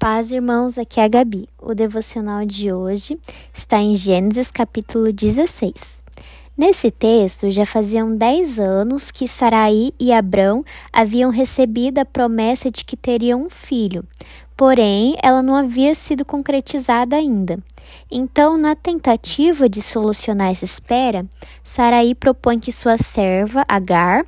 Paz, irmãos, aqui é a Gabi. O devocional de hoje está em Gênesis capítulo 16. Nesse texto, já faziam 10 anos que Saraí e Abrão haviam recebido a promessa de que teriam um filho, porém ela não havia sido concretizada ainda. Então, na tentativa de solucionar essa espera, Saraí propõe que sua serva, Agar,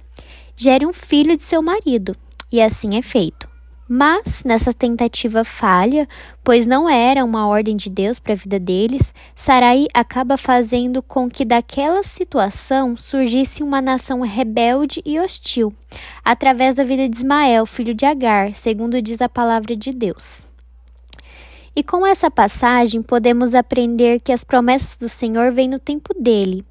gere um filho de seu marido, e assim é feito. Mas, nessa tentativa falha, pois não era uma ordem de Deus para a vida deles, Sarai acaba fazendo com que daquela situação surgisse uma nação rebelde e hostil, através da vida de Ismael, filho de Agar, segundo diz a palavra de Deus. E com essa passagem podemos aprender que as promessas do Senhor vêm no tempo dele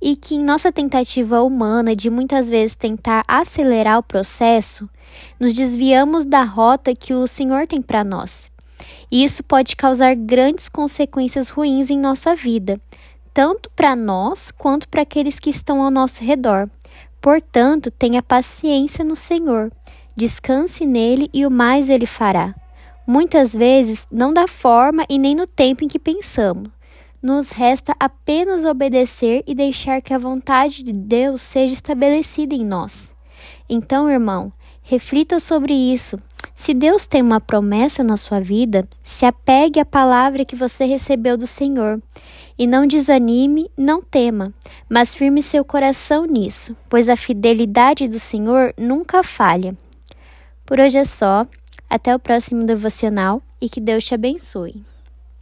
e que em nossa tentativa humana de muitas vezes tentar acelerar o processo, nos desviamos da rota que o Senhor tem para nós. E isso pode causar grandes consequências ruins em nossa vida, tanto para nós quanto para aqueles que estão ao nosso redor. Portanto, tenha paciência no Senhor, descanse nele e o mais ele fará. Muitas vezes não da forma e nem no tempo em que pensamos nos resta apenas obedecer e deixar que a vontade de Deus seja estabelecida em nós. Então, irmão, reflita sobre isso. Se Deus tem uma promessa na sua vida, se apegue à palavra que você recebeu do Senhor. E não desanime, não tema, mas firme seu coração nisso, pois a fidelidade do Senhor nunca falha. Por hoje é só. Até o próximo devocional e que Deus te abençoe.